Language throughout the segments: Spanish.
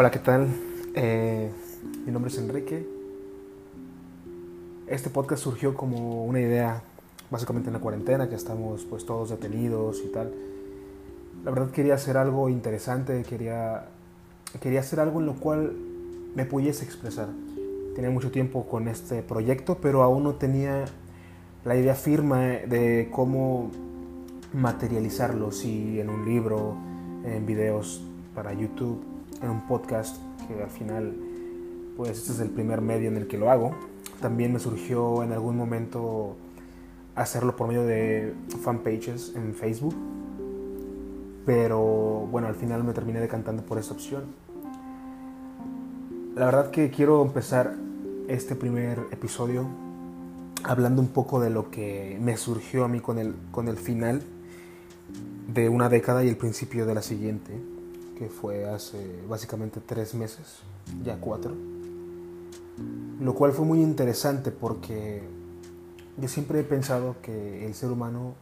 Hola, ¿qué tal? Eh, mi nombre es Enrique. Este podcast surgió como una idea, básicamente en la cuarentena, que estamos pues todos detenidos y tal. La verdad quería hacer algo interesante, quería, quería hacer algo en lo cual me pudiese expresar. Tenía mucho tiempo con este proyecto, pero aún no tenía la idea firme de cómo materializarlo, si en un libro, en videos para YouTube, en un podcast, que al final, pues este es el primer medio en el que lo hago. También me surgió en algún momento hacerlo por medio de fanpages en Facebook, pero bueno, al final me terminé decantando por esta opción. La verdad que quiero empezar este primer episodio hablando un poco de lo que me surgió a mí con el, con el final de una década y el principio de la siguiente, que fue hace básicamente tres meses, ya cuatro. Lo cual fue muy interesante porque yo siempre he pensado que el ser humano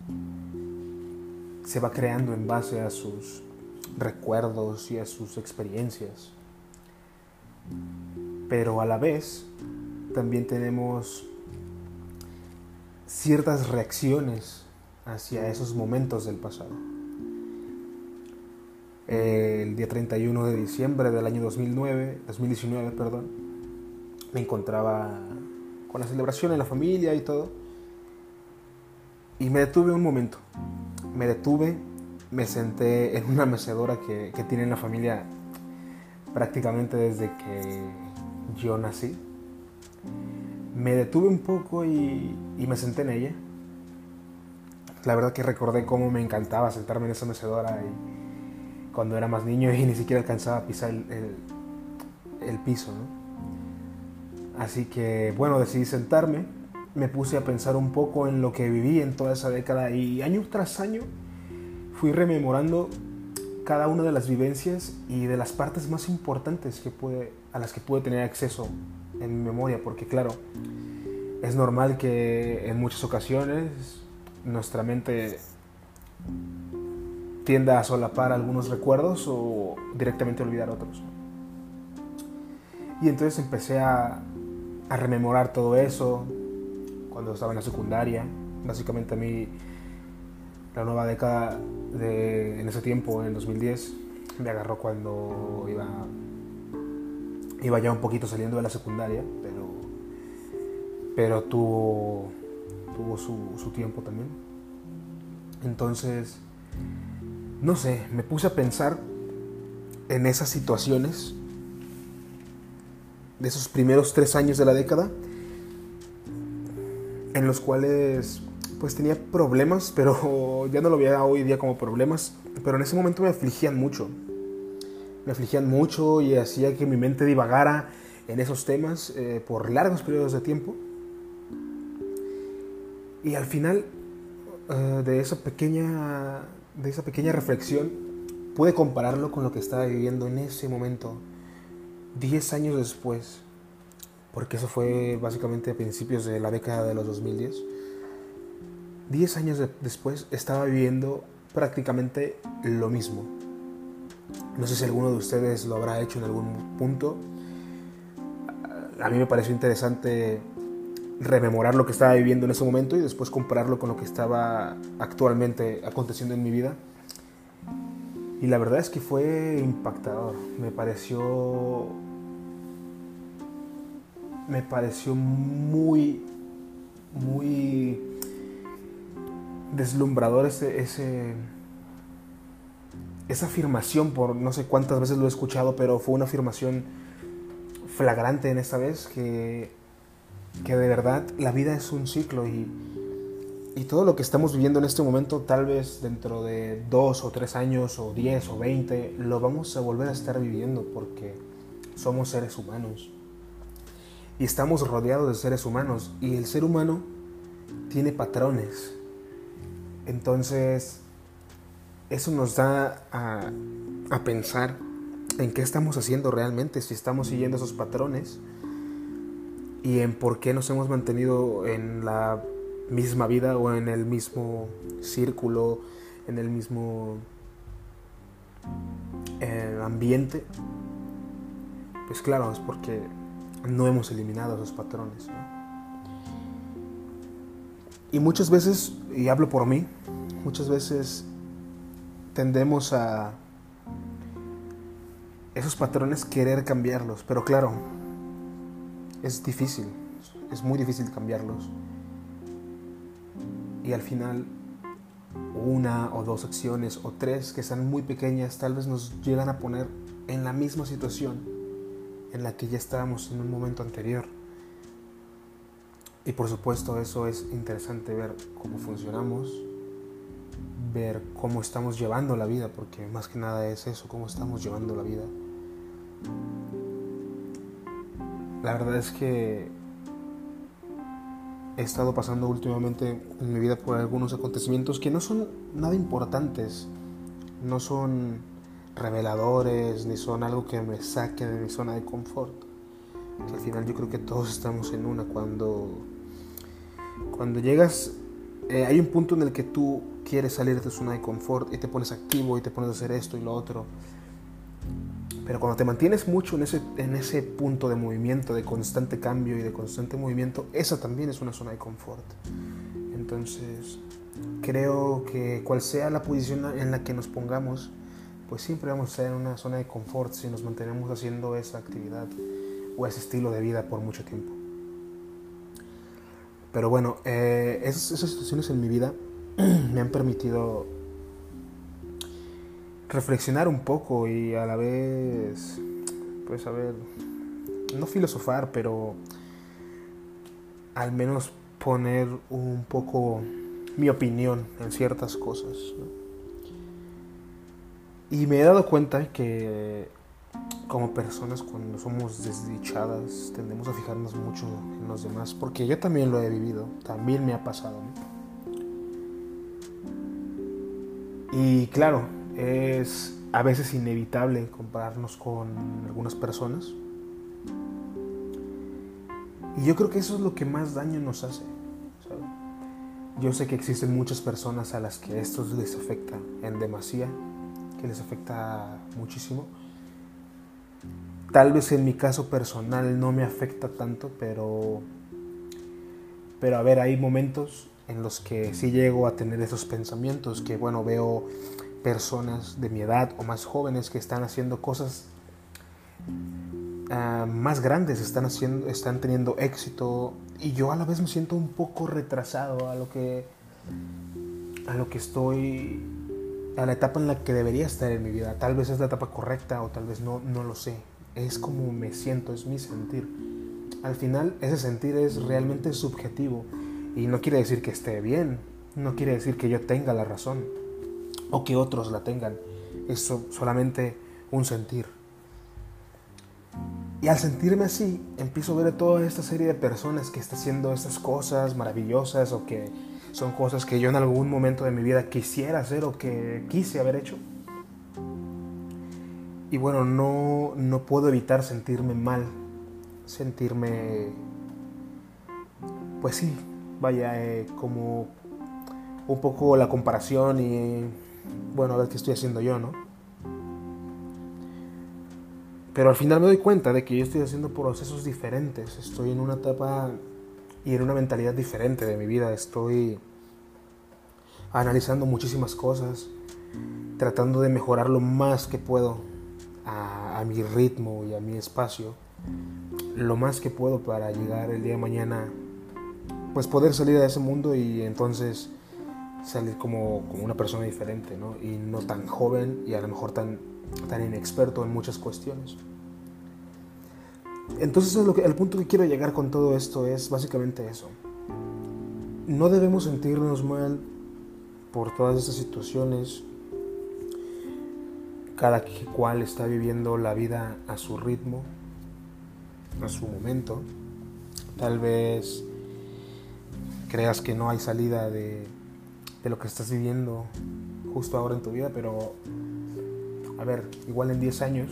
se va creando en base a sus recuerdos y a sus experiencias. Pero a la vez también tenemos ciertas reacciones hacia esos momentos del pasado. El día 31 de diciembre del año 2009, 2019, perdón, me encontraba con la celebración en la familia y todo. Y me detuve un momento. Me detuve, me senté en una mecedora que, que tiene la familia prácticamente desde que yo nací. Me detuve un poco y, y me senté en ella la verdad que recordé cómo me encantaba sentarme en esa mecedora y cuando era más niño y ni siquiera alcanzaba a pisar el, el, piso. Así que bueno, decidí sentarme, me puse a pensar un poco en lo que viví en toda esa década y año tras año fui rememorando cada una de las vivencias y de las partes más importantes que pude, a las que pude tener acceso en mi memoria, porque claro, es normal que en muchas ocasiones nuestra mente tienda a solapar algunos recuerdos o directamente olvidar otros. Y entonces empecé a, a rememorar todo eso cuando estaba en la secundaria. Básicamente a mí la nueva década de, en ese tiempo, en el 2010, me agarró cuando iba, iba ya un poquito saliendo de la secundaria, pero, pero tuvo tuvo su, tiempo también. Entonces, no sé, me puse a pensar en esas situaciones de esos primeros tres años de la década, en los cuales pues tenía problemas, pero ya no lo veía hoy día como problemas, pero en ese momento me afligían mucho. Me afligían mucho y hacía que mi mente divagara en esos temas eh, por largos periodos de tiempo. Y al final eh, de, esa pequeña, de esa pequeña reflexión, pude compararlo con lo que estaba viviendo en ese momento, 10 años después, porque eso fue básicamente a principios de la década de los 2010. 10 años después estaba viviendo prácticamente lo mismo. No sé si alguno de ustedes lo habrá hecho en algún punto. A mí me pareció interesante rememorar lo que estaba viviendo en ese momento y después compararlo con lo que estaba actualmente aconteciendo en mi vida. Y la verdad es que fue impactador. Me pareció. Me pareció muy. Muy. deslumbrador ese, ese. Esa afirmación, por no sé cuántas veces lo he escuchado, pero fue una afirmación flagrante en esta vez que que de verdad la vida es un ciclo y, y todo lo que estamos viviendo en este momento, tal vez dentro de dos o tres años o diez o veinte, lo vamos a volver a estar viviendo porque somos seres humanos. Y estamos rodeados de seres humanos y el ser humano tiene patrones. Entonces, eso nos da a, a pensar en qué estamos haciendo realmente, si estamos siguiendo esos patrones y en por qué nos hemos mantenido en la misma vida o en el mismo círculo, en el mismo eh, ambiente pues claro, es porque no hemos eliminado esos patrones. Y muchas veces, y hablo por mí, muchas veces tendemos a esos patrones querer cambiarlos, pero claro, es difícil, es muy difícil cambiarlos. Y al final, una o dos acciones o tres que sean muy pequeñas tal vez nos llegan a poner en la misma situación en la que ya estábamos en un momento anterior. Y por supuesto eso es interesante ver cómo funcionamos, ver cómo estamos llevando la vida, porque más que nada es eso, cómo estamos llevando la vida. La verdad es que he estado pasando últimamente en mi vida por algunos acontecimientos que no son nada importantes, no son reveladores, ni son algo que me saque de mi zona de confort. Al final yo creo que todos estamos en una cuando cuando llegas eh, hay un punto en el que tú quieres salir de tu zona de confort y te pones activo y te pones a hacer esto y lo otro. Pero cuando te mantienes mucho en ese, en ese punto de movimiento, de constante cambio y de constante movimiento, esa también es una zona de confort. Entonces, creo que cual sea la posición en la que nos pongamos, pues siempre vamos a estar en una zona de confort si nos mantenemos haciendo esa actividad o ese estilo de vida por mucho tiempo. Pero bueno, eh, esas, esas situaciones en mi vida me han permitido reflexionar un poco y a la vez, pues a ver, no filosofar, pero al menos poner un poco mi opinión en ciertas cosas. Y me he dado cuenta que como personas cuando somos desdichadas tendemos a fijarnos mucho en los demás, porque yo también lo he vivido, también me ha pasado. Y claro, es a veces inevitable compararnos con algunas personas. Y yo creo que eso es lo que más daño nos hace. Yo sé que existen muchas personas a las que esto les afecta en demasía, que les afecta muchísimo. Tal vez en mi caso personal no me afecta tanto, pero pero a ver, hay momentos en los que sí llego a tener esos pensamientos que bueno, veo personas de mi edad o más jóvenes que están haciendo cosas ah, más grandes, están, haciendo, están teniendo éxito y yo a la vez me siento un poco retrasado a lo que, a lo que estoy, a la etapa en la que debería estar en mi vida. Tal vez es la etapa correcta o tal vez no, no lo sé. Es como me siento, es mi sentir. Al final ese sentir es realmente subjetivo y no quiere decir que esté bien, no quiere decir que yo tenga la razón o que otros la tengan. Es solamente un sentir. Y al sentirme así, empiezo a ver toda esta serie de personas que están haciendo estas cosas maravillosas o que son cosas que yo en algún momento de mi vida quisiera hacer o que quise haber hecho. Y bueno, no, no puedo evitar sentirme mal, sentirme, pues sí, vaya, eh, como un poco la comparación y bueno, a ver qué estoy haciendo yo, ¿no? Pero al final me doy cuenta de que yo estoy haciendo procesos diferentes, estoy en una etapa y en una mentalidad diferente de mi vida, estoy analizando muchísimas cosas, tratando de mejorar lo más que puedo a, mi ritmo y a mi espacio, lo más que puedo para llegar el día de mañana, pues poder salir de ese mundo y entonces salir como, como, una persona diferente, ¿no? Y no tan joven y a lo mejor tan, tan inexperto en muchas cuestiones. Entonces lo que, el punto que quiero llegar con todo esto es básicamente eso. No debemos sentirnos mal por todas estas situaciones. Cada cual está viviendo la vida a su ritmo, a su momento. Tal vez creas que no hay salida de, de lo que estás viviendo justo ahora en tu vida, pero a ver, igual en 10 años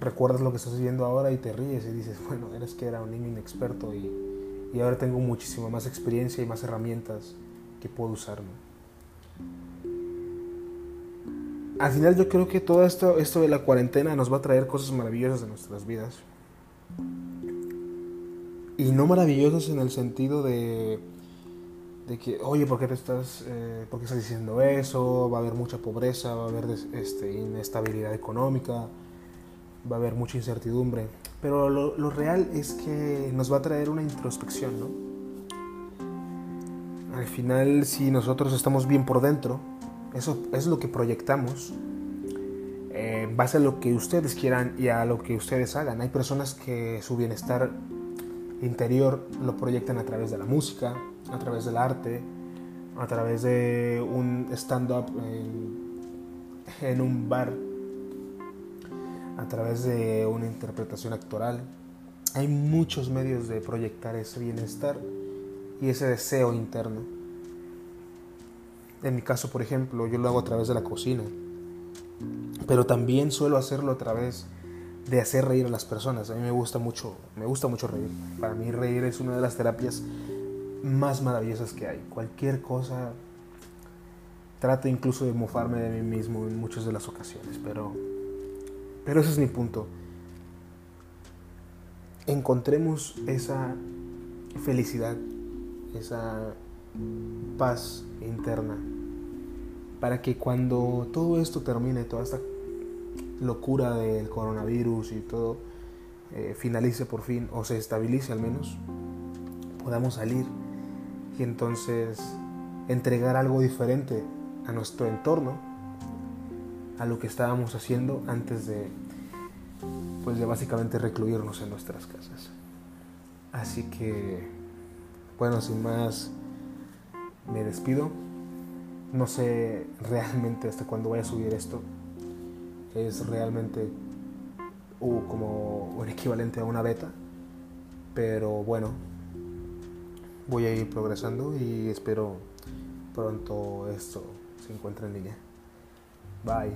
recuerdas lo que estás viviendo ahora y te ríes y dices, bueno, eres que era un niño inexperto y, y ahora tengo muchísima más experiencia y más herramientas que puedo usar. al final yo creo que todo esto, esto de la cuarentena nos va a traer cosas maravillosas en nuestras vidas. Y no maravillosas en el sentido de, de que, oye, ¿por qué, te estás, eh, ¿por qué estás diciendo eso? Va a haber mucha pobreza, va a haber este, inestabilidad económica, va a haber mucha incertidumbre. Pero lo, lo real es que nos va a traer una introspección, ¿no? Al final, si nosotros estamos bien por dentro, eso es lo que proyectamos eh, en base a lo que ustedes quieran y a lo que ustedes hagan. Hay personas que su bienestar interior lo proyectan a través de la música, a través del arte, a través de un stand-up en, un bar, a través de una interpretación actoral. Hay muchos medios de proyectar ese bienestar y ese deseo interno. En mi caso, por ejemplo, yo lo hago a través de la cocina. Pero también suelo hacerlo a través de hacer reír a las personas. A mí me gusta mucho, me gusta mucho reír. Para mí reír es una de las terapias más maravillosas que hay. Cualquier cosa trato incluso de mofarme de mí mismo en muchas de las ocasiones, pero pero ese es mi punto. Encontremos esa felicidad, esa paz interna para que cuando todo esto termine, toda esta locura del coronavirus y todo eh, finalice por fin o se estabilice al menos, podamos salir y entonces entregar algo diferente a nuestro entorno, a lo que estábamos haciendo antes de, pues de básicamente recluirnos en nuestras casas. Así que, bueno, sin más, me despido. No sé realmente hasta cuándo voy a subir esto. Es realmente como un equivalente a una beta. Pero bueno, voy a ir progresando y espero pronto esto se encuentre en línea. Bye.